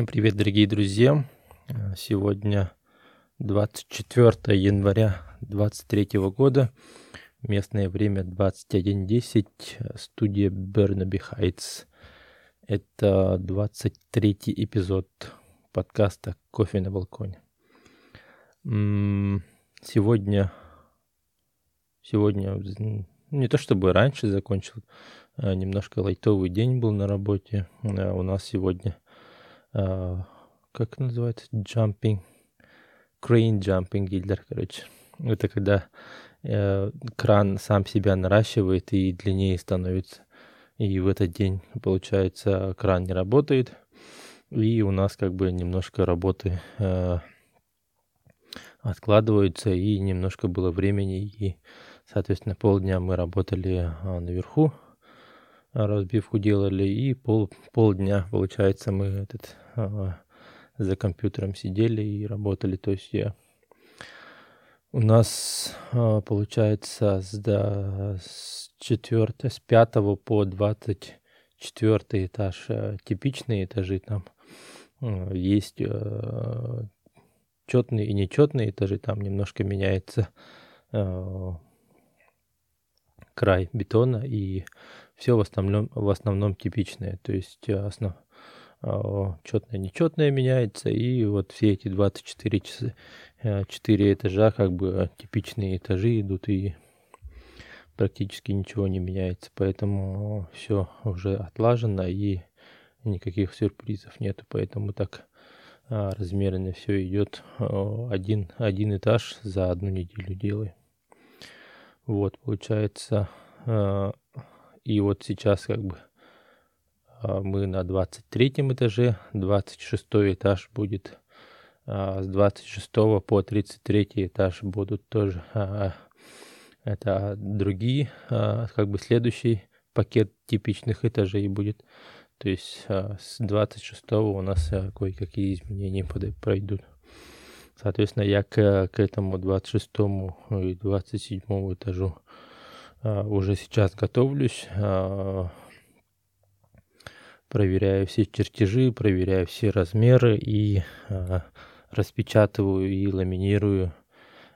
Всем привет, дорогие друзья! Сегодня 24 января 2023 года. Местное время 21.10. Студия Бернаби Хайтс. Это 23 эпизод подкаста «Кофе на балконе». Сегодня, сегодня не то чтобы раньше закончил, а немножко лайтовый день был на работе. А у нас сегодня как называется, jumping, crane jumping гильдер, короче. Это когда э, кран сам себя наращивает и длиннее становится. И в этот день, получается, кран не работает. И у нас как бы немножко работы э, откладываются, и немножко было времени, и, соответственно, полдня мы работали э, наверху, разбивку делали, и пол, полдня, получается, мы этот а, за компьютером сидели и работали. То есть я у нас а, получается с, да, с 4, с 5 по 24 этаж а, типичные этажи там есть четные и нечетные этажи, там немножко меняется край бетона и все в основном, в основном типичное. То есть основ, а, четное, нечетное меняется, и вот все эти 24 часа, 4 этажа, как бы типичные этажи идут, и практически ничего не меняется, поэтому все уже отлажено, и никаких сюрпризов нету, поэтому так а, размеренно все идет один, один этаж за одну неделю делаем. Вот, получается, а, и вот сейчас как бы мы на 23 этаже, 26 этаж будет а, с 26 по 33 этаж будут тоже а, это другие, как бы следующий пакет типичных этажей будет. То есть с 26 у нас кое-какие изменения пройдут. Соответственно, я к, к этому 26 и 27 этажу уже сейчас готовлюсь проверяю все чертежи, проверяю все размеры и а, распечатываю и ламинирую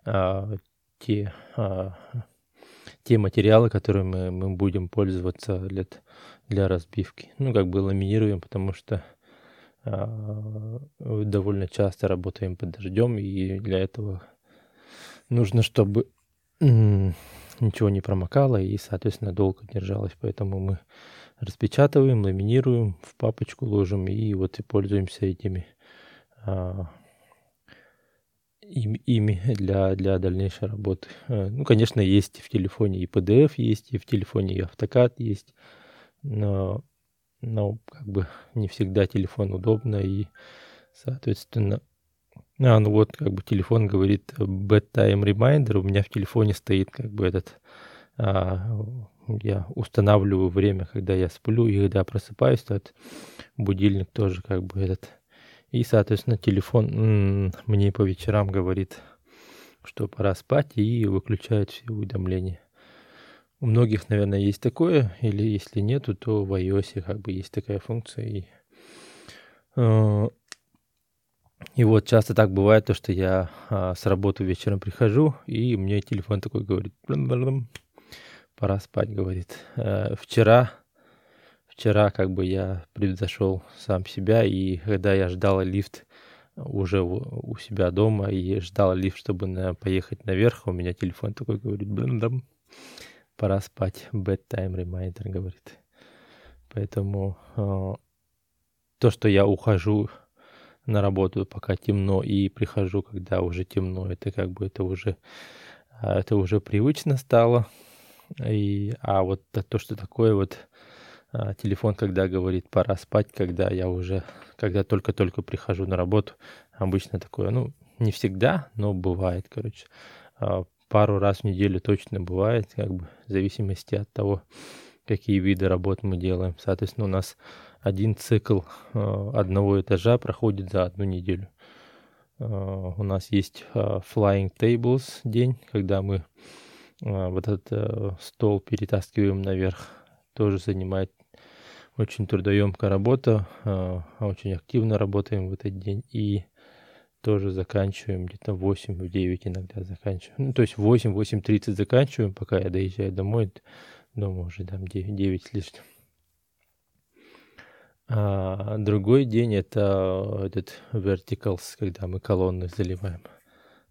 а, те, а, те материалы, которыми мы, мы будем пользоваться для, для разбивки. Ну, как бы ламинируем, потому что а, довольно часто работаем под дождем, и для этого нужно, чтобы ничего не промокало и, соответственно, долго держалось. Поэтому мы распечатываем, ламинируем, в папочку ложим и вот и пользуемся этими а, ими, ими для, для дальнейшей работы. А, ну, конечно, есть в телефоне и PDF есть, и в телефоне и автокад есть, но, но как бы не всегда телефон удобно и, соответственно, а, ну вот, как бы телефон говорит bedtime reminder, у меня в телефоне стоит как бы этот а, я устанавливаю время, когда я сплю, и когда просыпаюсь, то этот будильник тоже как бы этот. И, соответственно, телефон мне по вечерам говорит, что пора спать, и выключает все уведомления. У многих, наверное, есть такое, или если нету, то в iOS как бы есть такая функция. И, э, и вот часто так бывает, то, что я а, с работы вечером прихожу, и мне телефон такой говорит, пора спать, говорит. Э, вчера, вчера как бы я превзошел сам себя, и когда я ждал лифт уже у себя дома и ждал лифт, чтобы на, поехать наверх, у меня телефон такой говорит, блин, пора спать, bedtime reminder, говорит. Поэтому э, то, что я ухожу на работу, пока темно, и прихожу, когда уже темно, это как бы это уже, это уже привычно стало. И, а вот то, что такое вот а, телефон, когда говорит пора спать, когда я уже, когда только-только прихожу на работу, обычно такое, ну, не всегда, но бывает, короче. А, пару раз в неделю точно бывает, как бы в зависимости от того, какие виды работ мы делаем. Соответственно, у нас один цикл а, одного этажа проходит за одну неделю. У нас есть Flying Tables день, когда мы вот этот э, стол перетаскиваем наверх, тоже занимает очень трудоемкая работа, очень активно работаем в этот день и тоже заканчиваем где-то в 8, в 9 иногда заканчиваем. Ну, то есть в 8, 8.30 заканчиваем, пока я доезжаю домой, дома уже там 9, 9 с лишним. А другой день это этот verticals, когда мы колонны заливаем.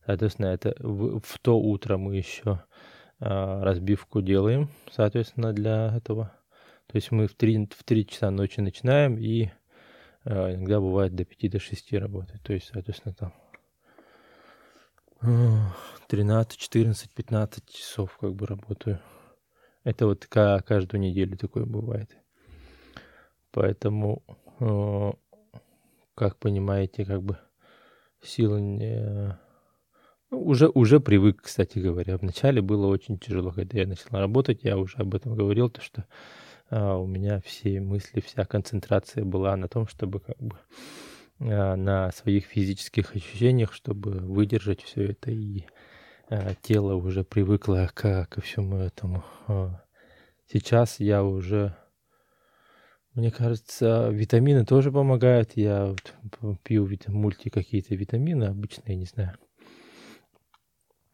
Соответственно, это в, в то утро мы еще а, разбивку делаем, соответственно, для этого. То есть мы в 3, в 3 часа ночи начинаем и а, иногда бывает до 5 до 6 работает. То есть, соответственно, там 13, 14, 15 часов как бы работаю. Это вот каждую неделю такое бывает. Поэтому, э, как понимаете, как бы сила не... Ну, уже, уже привык, кстати говоря. Вначале было очень тяжело, когда я начал работать. Я уже об этом говорил, то что а, у меня все мысли, вся концентрация была на том, чтобы как бы а, на своих физических ощущениях, чтобы выдержать все это и а, тело уже привыкло к, ко всему этому. А, сейчас я уже мне кажется, витамины тоже помогают. Я вот пью мульти какие-то витамины обычные, не знаю.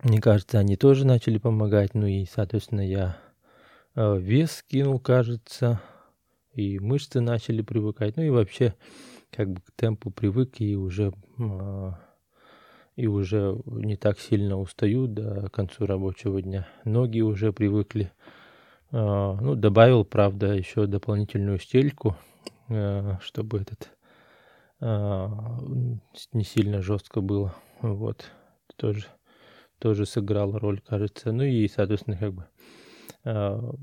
Мне кажется, они тоже начали помогать. Ну и, соответственно, я э, вес скинул, кажется, и мышцы начали привыкать. Ну и вообще, как бы к темпу привык и уже а, и уже не так сильно устаю до конца рабочего дня. Ноги уже привыкли. А, ну, добавил, правда, еще дополнительную стельку, э, чтобы этот не сильно жестко было. Вот. Тоже, тоже сыграл роль, кажется. Ну и, соответственно, как бы а,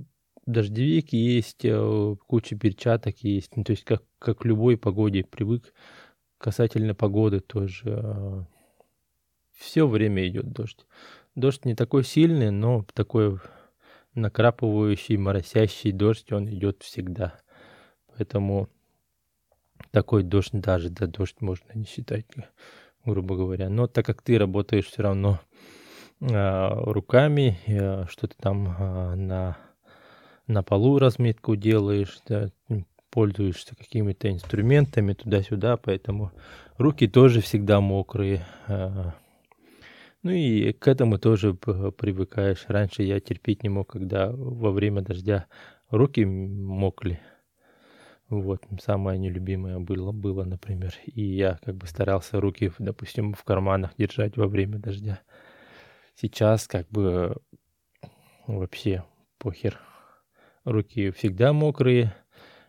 дождевик есть, э, куча перчаток есть. Ну, то есть, как, как любой погоде привык. Касательно погоды тоже все время идет дождь. Дождь не такой сильный, но такой накрапывающий, моросящий дождь, он идет всегда. Поэтому такой дождь даже, да, дождь можно не считать, грубо говоря. Но так как ты работаешь все равно руками, э, что ты там э, на, на полу разметку делаешь, да, пользуешься какими-то инструментами туда-сюда, поэтому руки тоже всегда мокрые. Э, ну и к этому тоже привыкаешь. Раньше я терпеть не мог, когда во время дождя руки мокли. Вот, самое нелюбимое было, было, например. И я как бы старался руки, допустим, в карманах держать во время дождя. Сейчас как бы вообще похер. Руки всегда мокрые.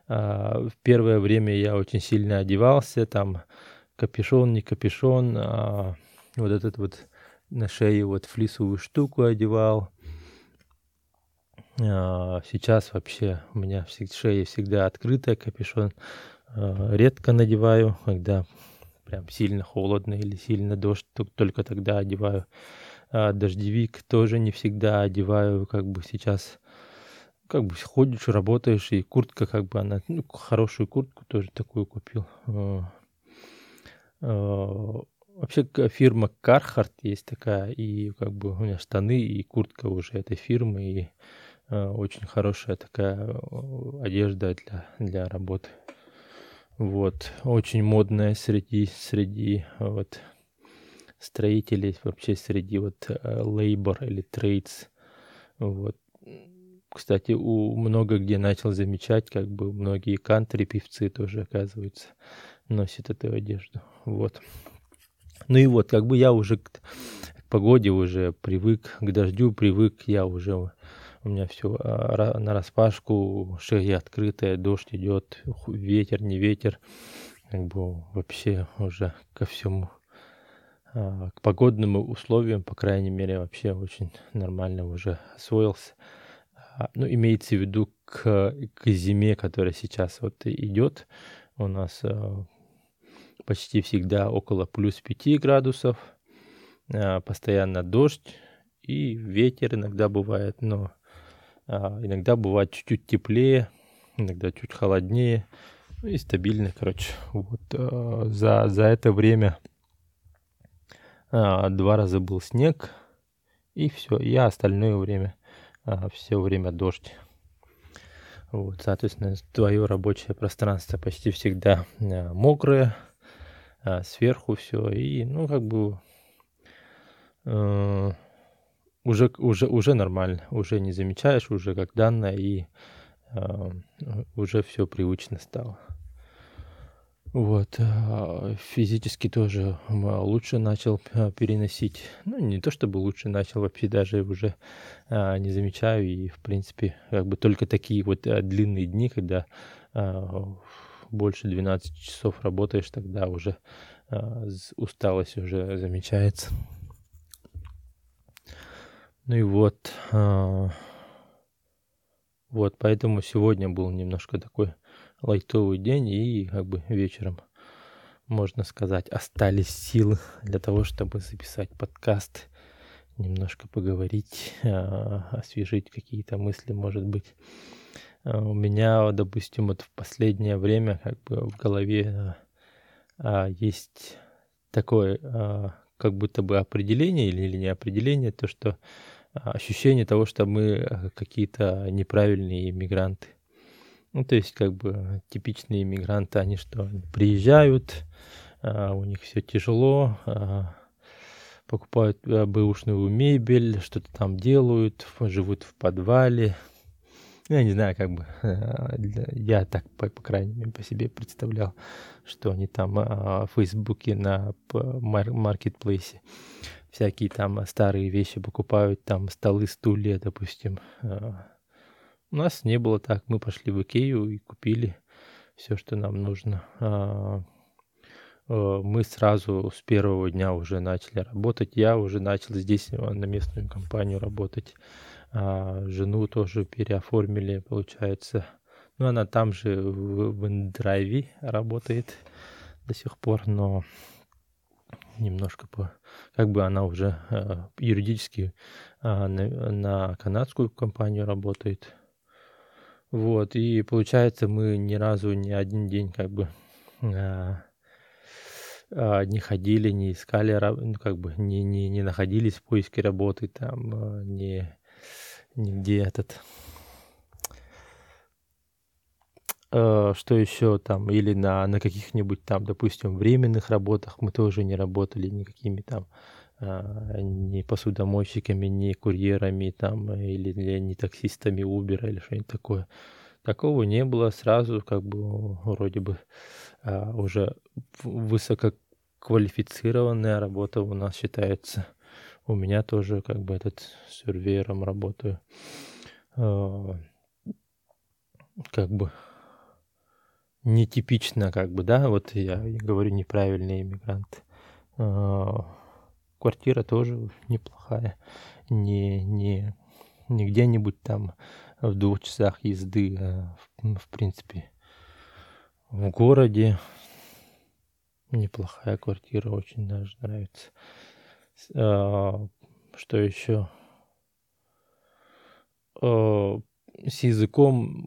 А в первое время я очень сильно одевался, там капюшон, не капюшон, а вот этот вот на шее вот флисовую штуку одевал. А, сейчас вообще у меня шея всегда открытая, капюшон а, редко надеваю, когда прям сильно холодно или сильно дождь, только тогда одеваю. А дождевик тоже не всегда одеваю, как бы сейчас как бы ходишь, работаешь, и куртка как бы она, ну, хорошую куртку тоже такую купил. Вообще фирма Carhartt есть такая, и как бы у меня штаны и куртка уже этой фирмы, и очень хорошая такая одежда для, для работы. Вот, очень модная среди, среди вот строителей, вообще среди вот э, labor или trades. Вот. Кстати, у много где начал замечать, как бы многие кантри певцы тоже, оказывается, носят эту одежду. Вот. Ну и вот, как бы я уже к, погоде уже привык, к дождю привык, я уже, у меня все а, на распашку, шея открытая, дождь идет, ветер, не ветер, как бы вообще уже ко всему, а, к погодным условиям, по крайней мере, вообще очень нормально уже освоился. А, ну, имеется в виду к, к зиме, которая сейчас вот идет у нас почти всегда около плюс 5 градусов, а, постоянно дождь и ветер иногда бывает, но а, иногда бывает чуть-чуть теплее, иногда чуть холоднее, ну и стабильно, короче. Вот а, за, за это время два раза был снег, и все, и остальное время, все время дождь. Вот, соответственно, твое рабочее пространство почти всегда э, мокрое, а сверху все, и, ну, как бы э, уже, уже, уже нормально, уже не замечаешь, уже как данное, и уже все привычно стало. Вот, а, физически тоже лучше начал а, переносить. Ну, не то чтобы лучше начал, вообще даже уже а, не замечаю. И, в принципе, как бы только такие вот длинные дни, когда больше 12 часов работаешь, тогда уже усталость уже замечается. Ну и вот, вот, поэтому сегодня был немножко такой лайтовый день и как бы вечером, можно сказать, остались силы для того, чтобы записать подкаст, немножко поговорить, а, освежить какие-то мысли, может быть. А, у меня, допустим, вот в последнее время как бы в голове а, есть такое как будто бы определение или не определение, то, что ощущение того, что мы какие-то неправильные иммигранты. Ну, то есть, как бы типичные иммигранты, они что, приезжают, а, у них все тяжело, а, покупают а, бэушную мебель, что-то там делают, живут в подвале. Я не знаю, как бы, я так, по, по крайней мере, по себе представлял, что они там в Фейсбуке на маркетплейсе всякие там старые вещи покупают, там столы, стулья, допустим, у нас не было так. Мы пошли в Икею и купили все, что нам нужно. А, э, мы сразу с первого дня уже начали работать. Я уже начал здесь э, на местную компанию работать. А, жену тоже переоформили, получается. Ну, она там же в, в Индрайве работает до сих пор, но немножко по как бы она уже э, юридически на, на канадскую компанию работает вот, и получается, мы ни разу ни один день как бы а, а, не ходили, не искали, ну, как бы не, не, не находились в поиске работы, там, а, не, нигде этот... А, что еще там, или на, на каких-нибудь там, допустим, временных работах мы тоже не работали никакими там а, ни посудомойщиками, ни курьерами там, или не таксистами Uber или что-нибудь такое. Такого не было сразу, как бы вроде бы а, уже высококвалифицированная работа у нас считается. У меня тоже как бы этот сервером работаю. А, как бы нетипично, как бы, да, вот я говорю неправильный иммигрант. Квартира тоже неплохая. Не, не, не где-нибудь там в двух часах езды, а в, в принципе в городе. Неплохая квартира, очень даже нравится. А, что еще? А, с языком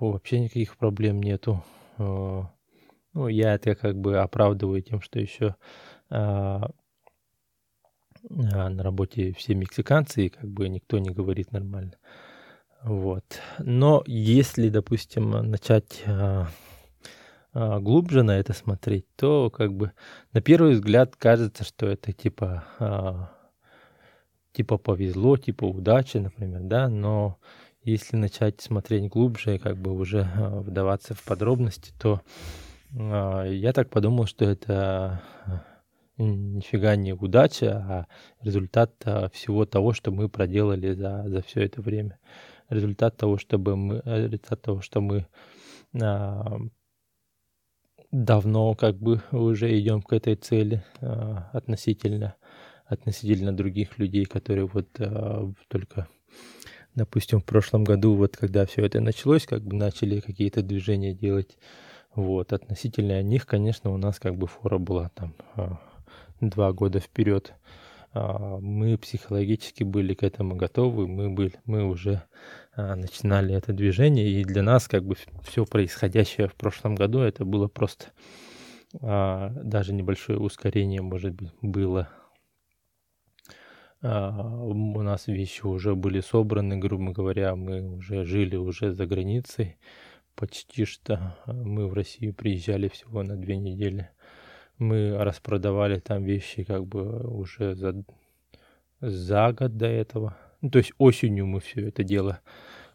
вообще никаких проблем нету. А, ну, я это как бы оправдываю тем, что еще а, на работе все мексиканцы, и как бы никто не говорит нормально. Вот. Но если, допустим, начать а, а, глубже на это смотреть, то как бы на первый взгляд кажется, что это типа а, типа повезло, типа удачи, например, да, но если начать смотреть глубже, как бы уже а, вдаваться в подробности, то а, я так подумал, что это нифига не удача, а результат а, всего того, что мы проделали за, за все это время. Результат того, чтобы мы, э, результат того, что мы а, давно как бы уже идем к этой цели а, относительно относительно других людей, которые вот а, только, допустим, в прошлом году, вот когда все это началось, как бы начали какие-то движения делать, вот, относительно них, конечно, у нас как бы фора была там а, два года вперед, а, мы психологически были к этому готовы, мы, были, мы уже а, начинали это движение, и для нас как бы все происходящее в прошлом году, это было просто а, даже небольшое ускорение, может быть, было. у нас вещи уже были собраны, грубо говоря, мы уже жили уже за границей, почти что мы в Россию приезжали всего на две недели. Мы распродавали там вещи как бы уже за, за год до этого. Ну, то есть осенью мы все это дело,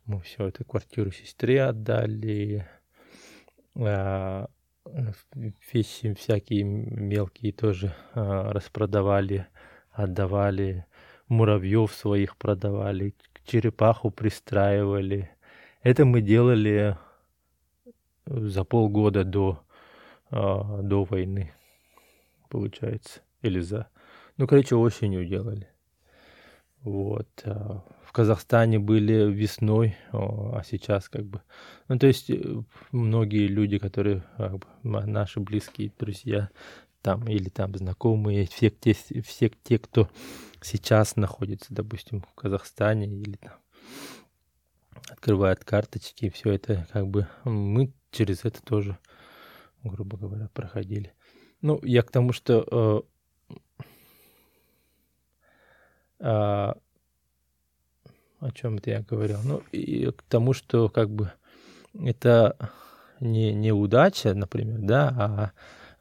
мы все это квартиру сестре отдали, а, вещи всякие мелкие тоже а, распродавали, отдавали, муравьев своих продавали, черепаху пристраивали. Это мы делали за полгода до, а, до войны, получается. Или за... Ну, короче, осенью делали. Вот. А в Казахстане были весной, а сейчас как бы... Ну, то есть э, многие люди, которые как бы, наши близкие друзья, там или там знакомые, все те, все те, кто сейчас находится, допустим, в Казахстане или там открывает карточки, все это как бы мы через это тоже, грубо говоря, проходили. Ну, я к тому, что э, э, о чем это я говорил? Ну, и к тому, что как бы это не неудача, например, да, а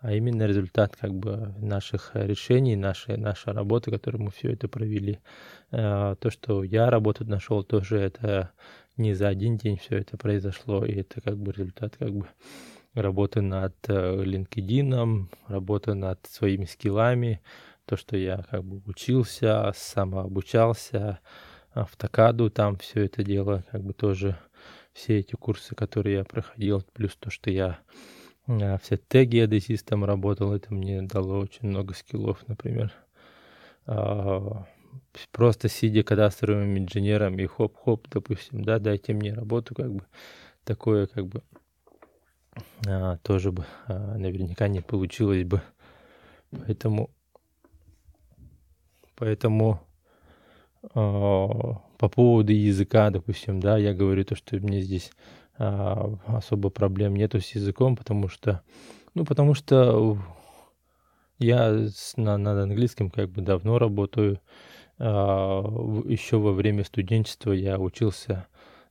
а именно результат как бы наших решений, нашей, нашей работы, которую мы все это провели. Э, то, что я работу нашел, тоже это не за один день все это произошло, и это как бы результат как бы работы над э, LinkedIn, работы над своими скиллами, то, что я как бы учился, самообучался, автокаду там все это дело, как бы тоже все эти курсы, которые я проходил, плюс то, что я а, все теги адесистом работал, это мне дало очень много скиллов, например. А, просто сидя кадастровым инженером и хоп-хоп, допустим, да, дайте мне работу, как бы такое, как бы тоже бы а, наверняка не получилось бы. Поэтому, поэтому а, по поводу языка, допустим, да, я говорю то, что мне здесь а, особо проблем нету с языком, потому что, ну, потому что я на, над английским как бы давно работаю. А, еще во время студенчества я учился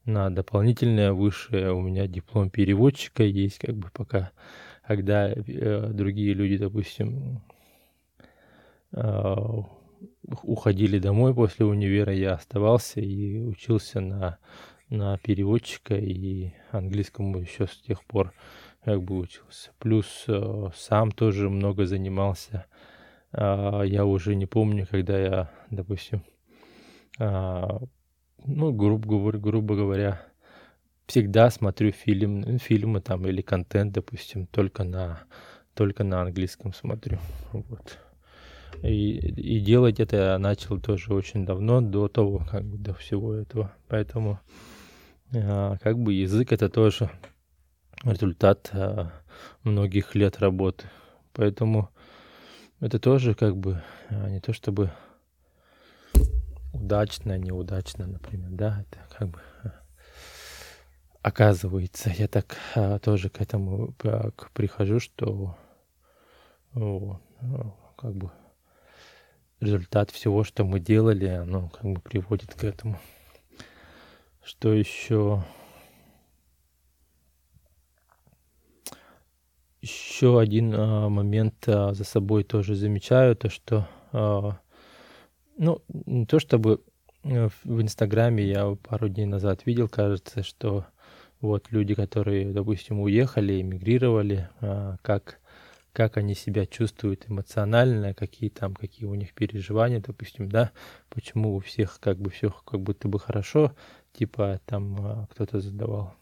на дополнительное высшее. У меня диплом переводчика есть, как бы пока, когда э, другие люди, допустим, э, уходили домой после универа, я оставался и учился на на переводчика и английскому еще с тех пор как бы учился. Плюс э, сам тоже много занимался. Э, я уже не помню, когда я, допустим, э, ну, грубо говоря, грубо говоря, всегда смотрю фильм, фильмы там или контент, допустим, только на, только на английском смотрю. Вот. И, и делать это я начал тоже очень давно, до того, как бы, до всего этого. Поэтому а, как бы язык это тоже результат а, многих лет работы. Поэтому это тоже как бы а, не то чтобы удачно, неудачно, например, да, это как бы оказывается, я так тоже к этому прихожу, что ну, как бы результат всего, что мы делали, оно как бы приводит к этому. Что еще? Еще один а, момент а, за собой тоже замечаю, то что, а, ну, не то чтобы э, в Инстаграме я пару дней назад видел, кажется, что вот люди, которые, допустим, уехали, эмигрировали, а, как как они себя чувствуют эмоционально, какие там, какие у них переживания, допустим, да, почему у всех как бы все как будто бы хорошо, типа там а, кто-то задавал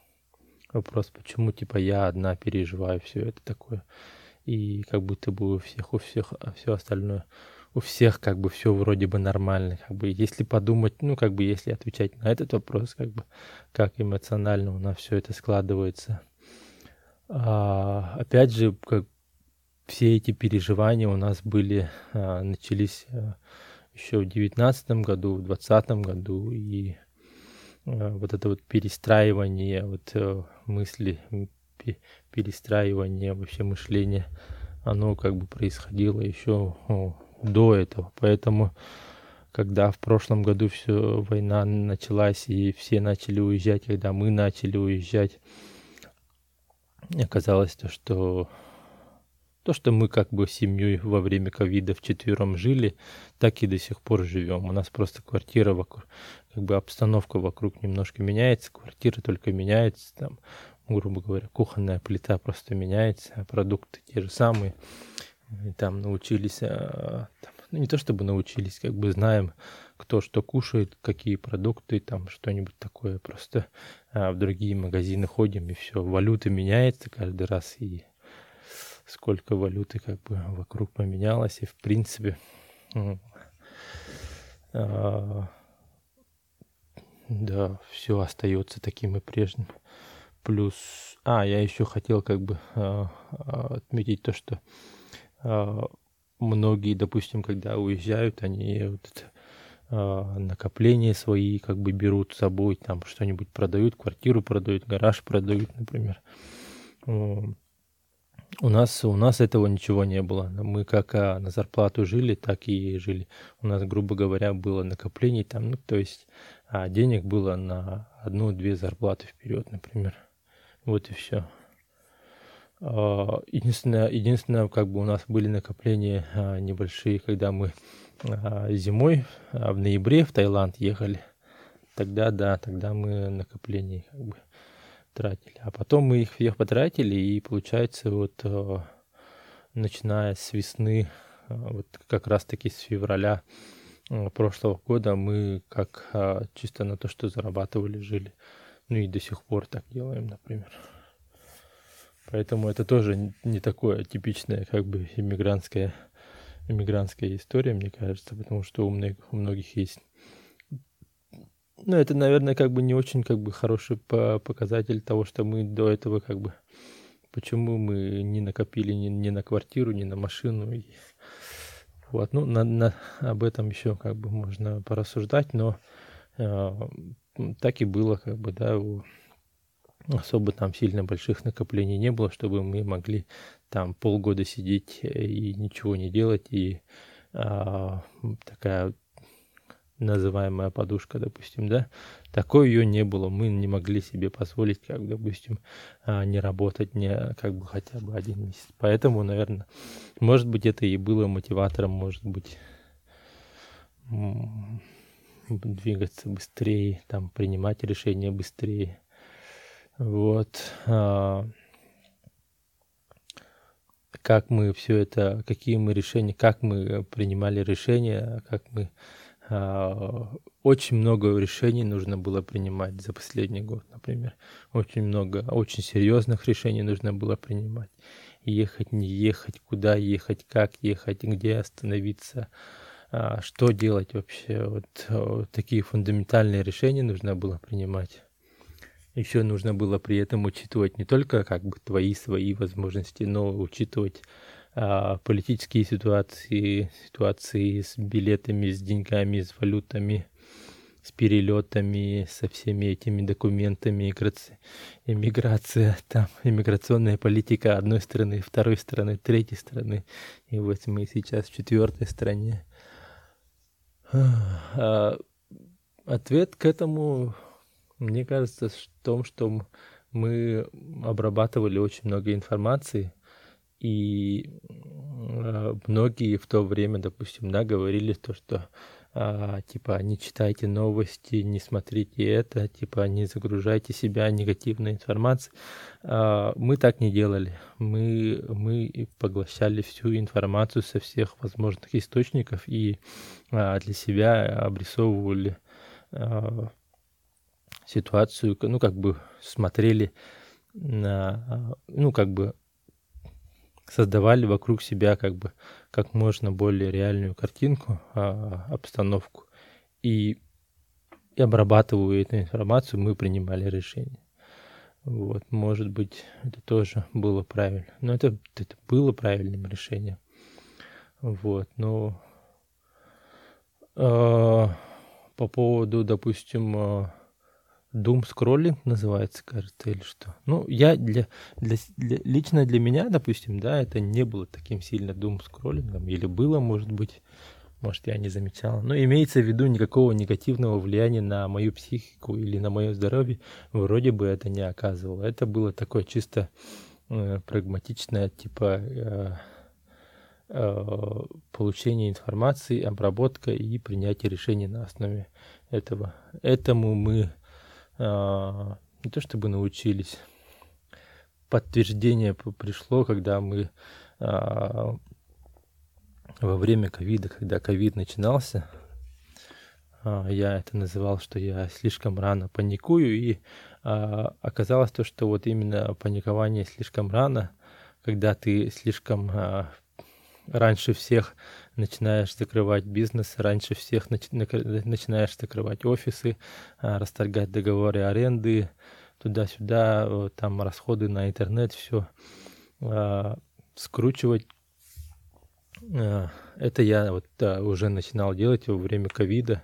вопрос, почему типа я одна переживаю все это такое, и как будто бы у всех, у всех а все остальное, у всех как бы все вроде бы нормально, как бы если подумать, ну как бы если отвечать на этот вопрос, как бы как эмоционально у нас все это складывается. А, опять же, как все эти переживания у нас были, а, начались а, еще в девятнадцатом году, в двадцатом году, и Э, вот это вот перестраивание вот э, мысли, перестраивание вообще мышления, оно как бы происходило еще до этого. Поэтому когда в прошлом году все война началась и все начали уезжать, когда мы начали уезжать, оказалось то, что то, что мы как бы семьей во время ковида вчетвером жили, так и до сих пор живем. У нас просто квартира вокруг, как бы обстановка вокруг немножко меняется, квартира только меняется, там, грубо говоря, кухонная плита просто меняется, продукты те же самые. И там научились, а, там, ну не то чтобы научились, как бы знаем, кто что кушает, какие продукты, там что-нибудь такое. Просто а, в другие магазины ходим и все. Валюта меняется каждый раз и сколько валюты как бы вокруг поменялось, и в принципе а, да, все остается таким и прежним. Плюс, а, я еще хотел как бы а, а, отметить то, что многие, допустим, когда уезжают, они вот это, а, накопления свои как бы берут с собой, там что-нибудь продают, квартиру продают, гараж продают, например. У нас, у нас этого ничего не было. Мы как а, на зарплату жили, так и жили. У нас, грубо говоря, было накопление там, ну, то есть а, денег было на одну-две зарплаты вперед, например. Вот и все. А, единственное, единственное, как бы у нас были накопления а, небольшие, когда мы а, зимой в ноябре в Таиланд ехали. Тогда, да, тогда мы накопления как бы тратили. А потом мы их всех потратили, и получается вот начиная с весны, вот как раз-таки с февраля прошлого года мы как чисто на то, что зарабатывали, жили. Ну и до сих пор так делаем, например. Поэтому это тоже не такое типичное, как бы, иммигрантская, иммигрантская история, мне кажется, потому что у многих, у многих есть ну, это, наверное, как бы не очень как бы хороший показатель того, что мы до этого как бы почему мы не накопили ни, ни на квартиру, ни на машину. И, вот, ну, на, на, об этом еще как бы можно порассуждать, но э, так и было, как бы, да, у, особо там сильно больших накоплений не было, чтобы мы могли там полгода сидеть и ничего не делать, и э, такая называемая подушка, допустим, да, такой ее не было. Мы не могли себе позволить, как, допустим, а, не работать не как бы хотя бы один месяц. Поэтому, наверное, может быть, это и было мотиватором, может быть, двигаться быстрее, там, принимать решения быстрее. Вот. А, как мы все это, какие мы решения, как мы принимали решения, как мы а, очень много решений нужно было принимать за последний год, например. Очень много, очень серьезных решений нужно было принимать. Ехать, не ехать, куда ехать, как ехать, где остановиться, а, что делать вообще. Вот, вот такие фундаментальные решения нужно было принимать. Еще нужно было при этом учитывать не только как бы твои свои возможности, но учитывать а, политические ситуации, ситуации с билетами, с деньгами, с валютами, с перелетами, со всеми этими документами, иммиграция, там, иммиграционная политика одной страны, второй страны, третьей страны. И вот мы сейчас в четвертой стране. А, ответ к этому, мне кажется, в том, что мы обрабатывали очень много информации, и э, многие в то время, допустим, да, говорили то, что а, типа не читайте новости, не смотрите это, типа не загружайте себя негативной информацией. А, мы так не делали. Мы, мы поглощали всю информацию со всех возможных источников и а, для себя обрисовывали а, ситуацию, ну как бы смотрели на, ну как бы создавали вокруг себя как бы как можно более реальную картинку, а, обстановку. И, и обрабатывая эту информацию, мы принимали решение. Вот, может быть, это тоже было правильно. Но это, это было правильным решением. Вот, но э, по поводу, допустим, э, Doom скроллинг называется, кажется, или что. Ну, я для, для, для лично для меня, допустим, да, это не было таким сильно Doom скроллингом, или было, может быть, может, я не замечал. Но имеется в виду никакого негативного влияния на мою психику или на мое здоровье вроде бы это не оказывало. Это было такое чисто э, прагматичное, типа э, э, получение информации, обработка и принятие решений на основе этого. Этому мы не то чтобы научились, подтверждение пришло, когда мы э, во время ковида, когда ковид начинался, а, я это называл, что я слишком рано паникую, и а, оказалось то, что вот именно паникование слишком рано, когда ты слишком а, раньше всех начинаешь закрывать бизнес, раньше всех начинаешь закрывать офисы, расторгать договоры аренды, туда-сюда, там расходы на интернет, все скручивать Э, это я вот уже начинал делать во время ковида.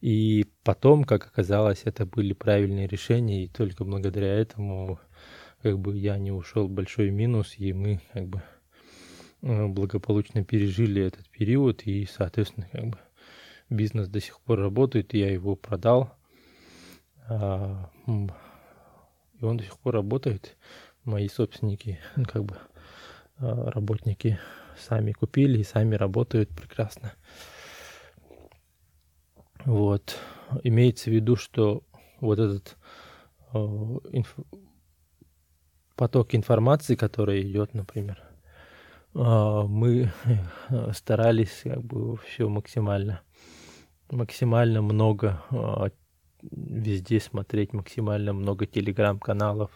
И потом, как оказалось, это были правильные решения, и только благодаря этому как бы я не ушел в большой минус, и мы как бы благополучно пережили этот период, и, соответственно, как бы бизнес до сих пор работает, я его продал, а, и он до сих пор работает. Мои собственники, как бы а, работники сами купили и сами работают прекрасно. Вот. Имеется в виду, что вот этот э, инф... поток информации, который идет, например, э, мы э, старались как бы все максимально, максимально много э, везде смотреть, максимально много телеграм-каналов,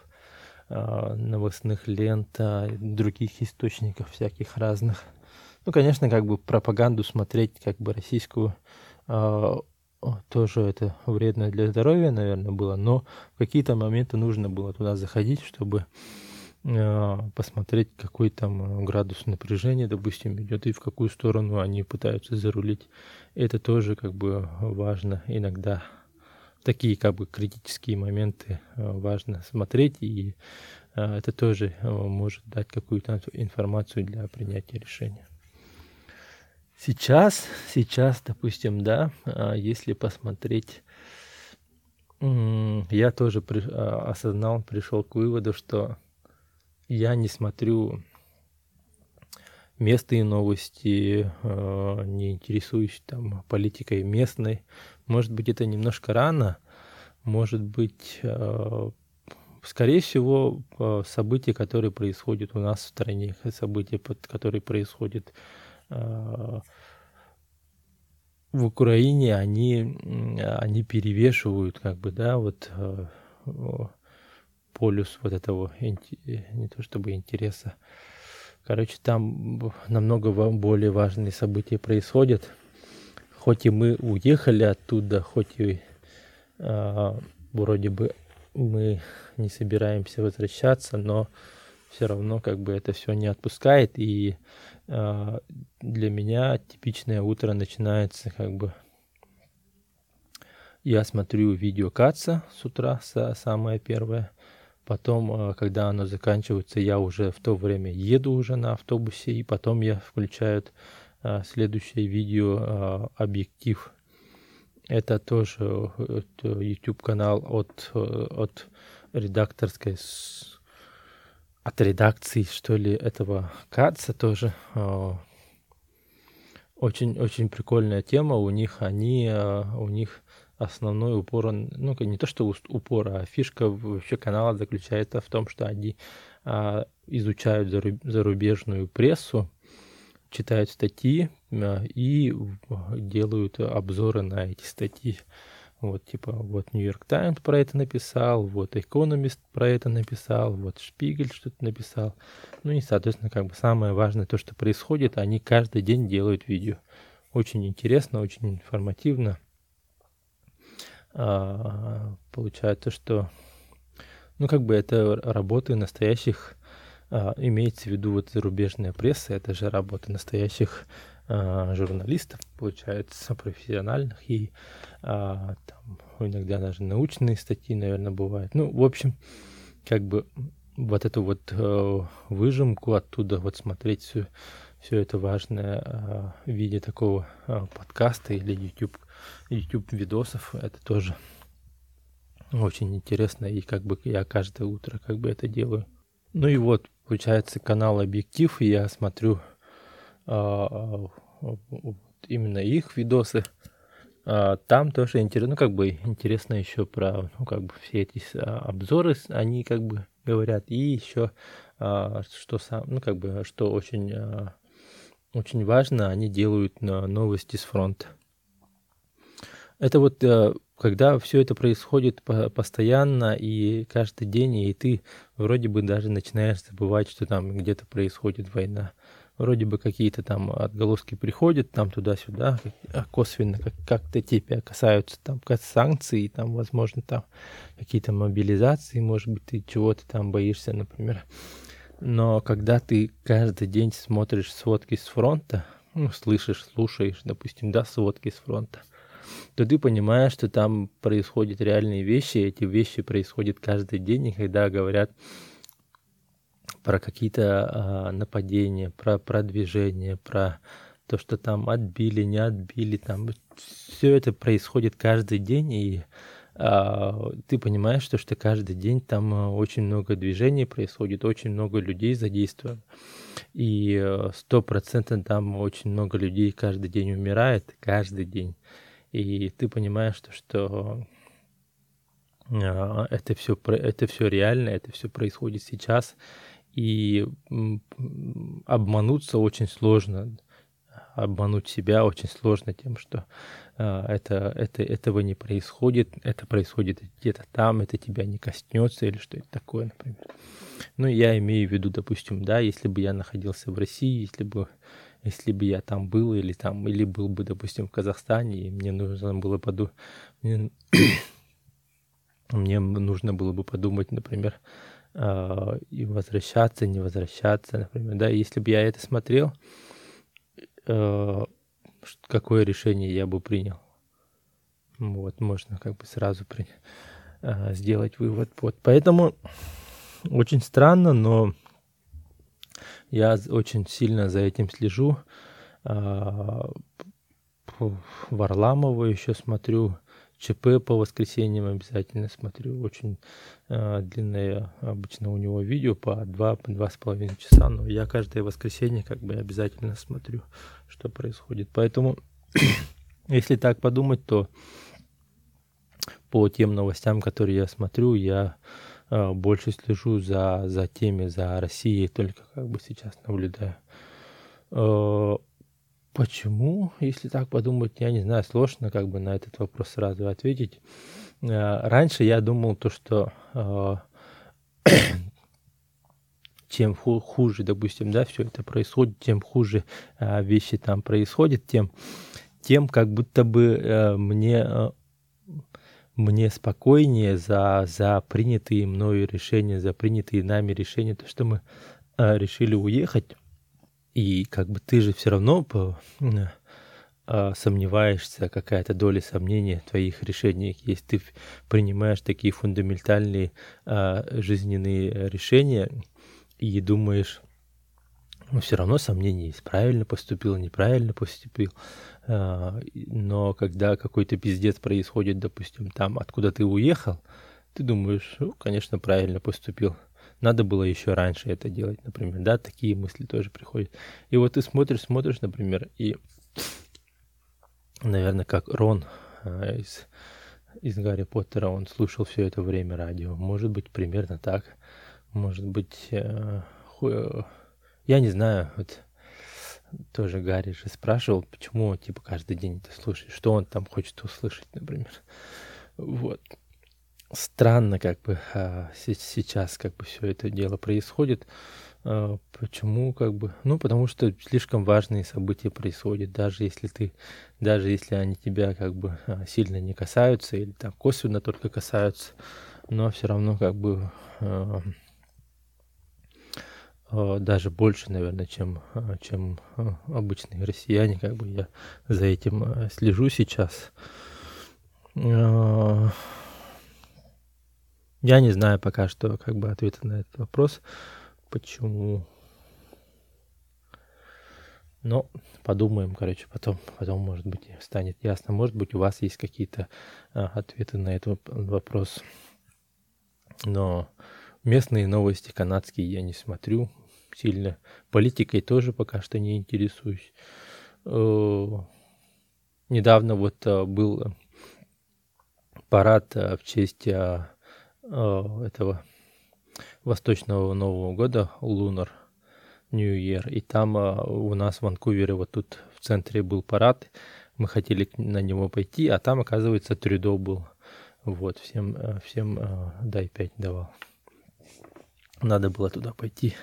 а, новостных лент, а, других источников всяких разных. Ну, конечно, как бы пропаганду смотреть, как бы российскую, а, тоже это вредно для здоровья, наверное, было, но в какие-то моменты нужно было туда заходить, чтобы посмотреть, какой там градус напряжения, допустим, идет и в какую сторону они пытаются зарулить. Это тоже как бы важно иногда такие как бы критические моменты э, важно смотреть, и э, это тоже э, может дать какую-то информацию для принятия решения. Сейчас, сейчас, допустим, да, если посмотреть, я тоже при, осознал, пришел к выводу, что я не смотрю местные новости, не интересуюсь там политикой местной, может быть, это немножко рано, может быть, э, скорее всего, э, события, которые происходят у нас в стране, события, которые происходят э, в Украине, они, они перевешивают, как бы, да, вот полюс вот этого, не то чтобы интереса. Короче, там намного более важные события происходят – хоть и мы уехали оттуда, хоть и э, вроде бы мы не собираемся возвращаться, но все равно как бы это все не отпускает. И э, для меня типичное утро начинается как бы я смотрю видео Каца с утра, самое первое. Потом, э, когда оно заканчивается, я уже в то время еду уже на автобусе, и потом я включаю а, следующее видео а, объектив. Это тоже YouTube канал от, от редакторской от редакции, что ли, этого Каца тоже. Очень, очень прикольная тема. У них они, а, у них основной упор, ну, не то что упор, а фишка вообще канала заключается в том, что они изучают зарубежную прессу, читают статьи э, и делают обзоры на эти статьи. Вот, типа, вот Нью-Йорк Таймс про это написал, вот Экономист про это написал, вот Шпигель что-то написал. Ну и, соответственно, как бы самое важное, то, что происходит, они каждый день делают видео. Очень интересно, очень информативно. А, получается, что, ну, как бы это работы настоящих а, имеется в виду вот зарубежная пресса, это же работа настоящих а, журналистов, получается, профессиональных, и а, там иногда даже научные статьи, наверное, бывают. Ну, в общем, как бы вот эту вот э, выжимку оттуда, вот смотреть всю, все это важное в виде такого подкаста или YouTube, YouTube видосов. Это тоже очень интересно, и как бы я каждое утро как бы это делаю. Ну и вот, получается, канал Объектив, и я смотрю а, именно их видосы. А, там тоже интересно, ну как бы интересно еще про, ну как бы все эти а, обзоры, они как бы говорят, и еще а, что сам, ну как бы, что очень, а, очень важно, они делают новости с фронта. Это вот э, когда все это происходит постоянно и каждый день, и ты вроде бы даже начинаешь забывать, что там где-то происходит война. Вроде бы какие-то там отголоски приходят там туда-сюда, а косвенно как- как-то тебя касаются там санкций, там, возможно, там какие-то мобилизации, может быть, ты чего-то там боишься, например. Но когда ты каждый день смотришь сводки с фронта, ну, слышишь, слушаешь, допустим, да, сводки с фронта – то ты понимаешь, что там происходят реальные вещи, эти вещи происходят каждый день, и когда говорят про какие-то а, нападения, про продвижение, про то, что там отбили, не отбили, там все это происходит каждый день, и а, ты понимаешь, что, что каждый день там очень много движений происходит, очень много людей задействовано. И э, сто процентов там очень много людей каждый день умирает, каждый день и ты понимаешь, что, что а, это все, это все реально, это все происходит сейчас, и обмануться очень сложно, обмануть себя очень сложно тем, что а, это, это, этого не происходит, это происходит где-то там, это тебя не коснется или что-то такое, например. Ну, я имею в виду, допустим, да, если бы я находился в России, если бы если бы я там был или там, или был бы, допустим, в Казахстане, и мне нужно было подумать, мне, мне нужно было бы подумать, например, э, и возвращаться, не возвращаться, например, да, если бы я это смотрел, э, какое решение я бы принял. Вот, можно как бы сразу при, э, сделать вывод. Вот, поэтому очень странно, но я очень сильно за этим слежу. А, Варламова еще смотрю. ЧП по воскресеньям обязательно смотрю. Очень э, длинное обычно у него видео по два, по часа. Но я каждое воскресенье как бы обязательно смотрю, что происходит. Поэтому, если так подумать, то по тем новостям, которые я смотрю, я больше слежу за, за теми, за Россией, только как бы сейчас наблюдаю. Э, почему, если так подумать, я не знаю, сложно как бы на этот вопрос сразу ответить. Э, раньше я думал то, что чем хуже, допустим, да, все это происходит, тем хуже вещи там происходят, тем, тем как будто бы мне мне спокойнее за, за принятые мною решения, за принятые нами решения, то, что мы э, решили уехать, и как бы ты же все равно по, э, сомневаешься, какая-то доля сомнения в твоих решениях есть. Ты принимаешь такие фундаментальные э, жизненные решения и думаешь, но все равно сомнения есть, правильно поступил, неправильно поступил. А, но когда какой-то пиздец происходит, допустим, там, откуда ты уехал, ты думаешь, ну, конечно, правильно поступил. Надо было еще раньше это делать, например, да, такие мысли тоже приходят. И вот ты смотришь, смотришь, например, и, наверное, как Рон а, из, из Гарри Поттера, он слушал все это время радио. Может быть, примерно так. Может быть, э, я не знаю, вот тоже Гарри же спрашивал, почему, типа, каждый день это слушаешь, что он там хочет услышать, например. Вот. Странно, как бы, а, сейчас, как бы, все это дело происходит. А, почему, как бы, ну, потому что слишком важные события происходят, даже если ты, даже если они тебя, как бы, а, сильно не касаются или там косвенно только касаются, но все равно, как бы, даже больше, наверное, чем, а, чем а, обычные россияне. Как бы я за этим слежу сейчас. Я не знаю пока что как бы ответа на этот вопрос, почему Но подумаем, короче, потом, потом, может быть, станет ясно. Может быть, у вас есть какие-то а, ответы на этот вопрос. Но местные новости канадские я не смотрю сильно. Политикой тоже пока что не интересуюсь. Э, недавно вот э, был парад э, в честь этого Восточного Нового года, Лунар – New Year. И там у нас в Ванкувере вот тут в центре был парад. Мы хотели на него пойти, а там, оказывается, Трюдо был. Вот, всем, всем дай 5 давал. Надо было туда пойти.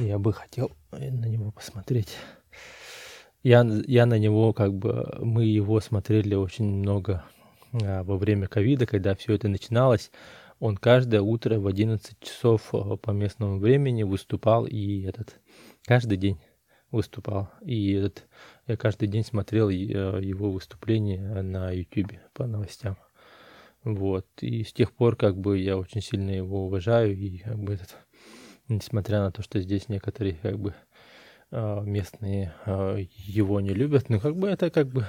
Я бы хотел на него посмотреть. Я, я на него, как бы, мы его смотрели очень много а, во время ковида, когда все это начиналось он каждое утро в 11 часов э, по местному времени выступал и этот каждый день выступал. И этот, я каждый день смотрел э, его выступления на YouTube по новостям. Вот. И с тех пор как бы я очень сильно его уважаю и как бы этот, несмотря на то, что здесь некоторые как бы э, местные его не любят, ну как бы это как бы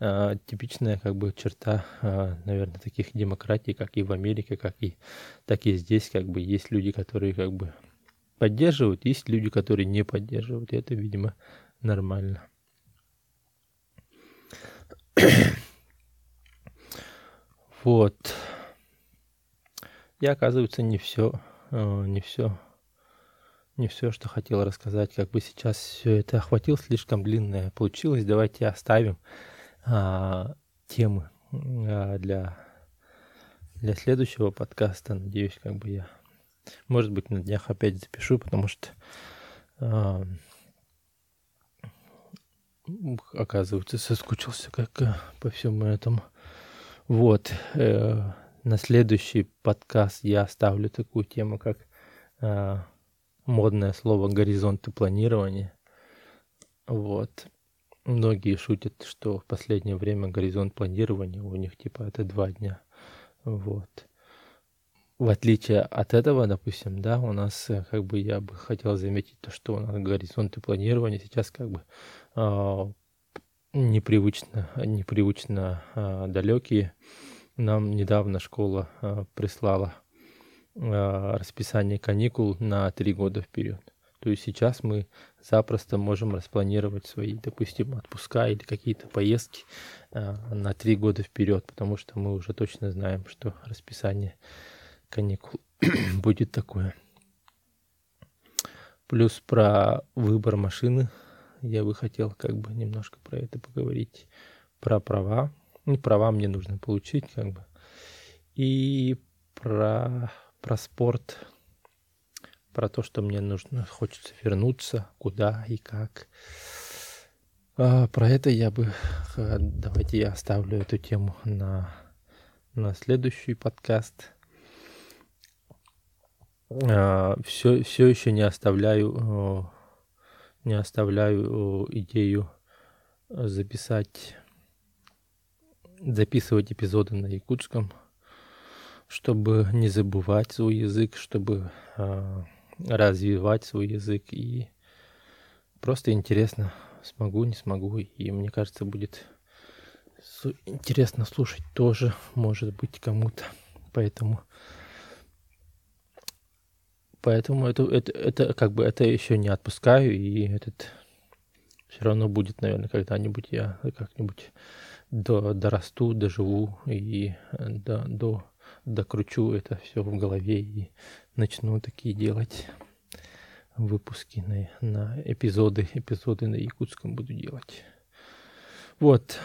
а, типичная как бы черта, а, наверное, таких демократий, как и в Америке, как и так и здесь, как бы есть люди, которые как бы поддерживают, есть люди, которые не поддерживают. И это, видимо, нормально. вот. Я, оказывается, не все, а, не все, не все, что хотел рассказать, как бы сейчас все это охватил, слишком длинное получилось. Давайте оставим а, темы а, для, для следующего подкаста. Надеюсь, как бы я, может быть, на днях опять запишу, потому что а, оказывается, соскучился как э, по всему этому. Вот. Э, на следующий подкаст я оставлю такую тему, как э, модное слово горизонты планирования. Вот. Многие шутят, что в последнее время горизонт планирования у них типа это два дня. Вот. В отличие от этого, допустим, да, у нас э, как бы я бы хотел заметить то, что у нас горизонты планирования сейчас как бы э, непривычно, непривычно э, далекие. Нам недавно школа э, прислала расписание каникул на три года вперед. То есть сейчас мы запросто можем распланировать свои, допустим, отпуска или какие-то поездки э, на три года вперед, потому что мы уже точно знаем, что расписание каникул будет такое. Плюс про выбор машины я бы хотел как бы немножко про это поговорить. Про права. Ну, права мне нужно получить как бы. И про, про спорт про то, что мне нужно, хочется вернуться, куда и как. А, про это я бы, давайте я оставлю эту тему на, на следующий подкаст. А, все, все еще не оставляю, не оставляю идею записать, записывать эпизоды на якутском, чтобы не забывать свой язык, чтобы развивать свой язык и просто интересно, смогу, не смогу. И мне кажется, будет интересно слушать тоже, может быть, кому-то. Поэтому Поэтому это, это, это как бы это еще не отпускаю, и этот все равно будет, наверное, когда-нибудь я как-нибудь до, дорасту, доживу и до, до, докручу это все в голове и начну такие делать выпуски на, на эпизоды, эпизоды на якутском буду делать. Вот.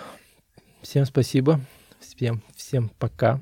Всем спасибо. Всем, всем пока.